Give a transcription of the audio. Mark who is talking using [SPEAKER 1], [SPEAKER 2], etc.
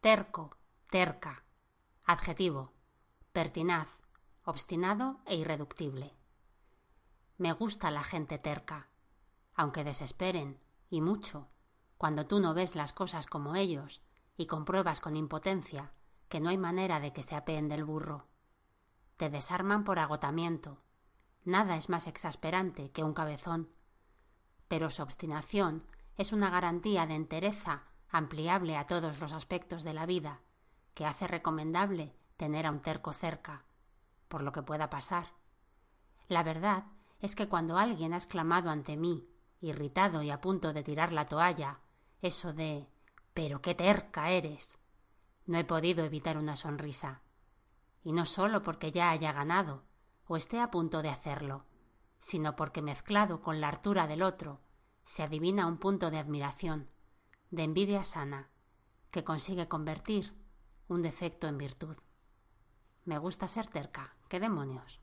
[SPEAKER 1] terco, terca. Adjetivo, pertinaz, obstinado e irreductible. Me gusta la gente terca, aunque desesperen, y mucho, cuando tú no ves las cosas como ellos y compruebas con impotencia que no hay manera de que se apeen del burro. Te desarman por agotamiento. Nada es más exasperante que un cabezón. Pero su obstinación es una garantía de entereza ampliable a todos los aspectos de la vida, que hace recomendable tener a un terco cerca, por lo que pueda pasar. La verdad es que cuando alguien ha exclamado ante mí, irritado y a punto de tirar la toalla, eso de pero qué terca eres. No he podido evitar una sonrisa. Y no solo porque ya haya ganado o esté a punto de hacerlo, sino porque mezclado con la hartura del otro se adivina un punto de admiración, de envidia sana, que consigue convertir un defecto en virtud. Me gusta ser terca. ¿Qué demonios?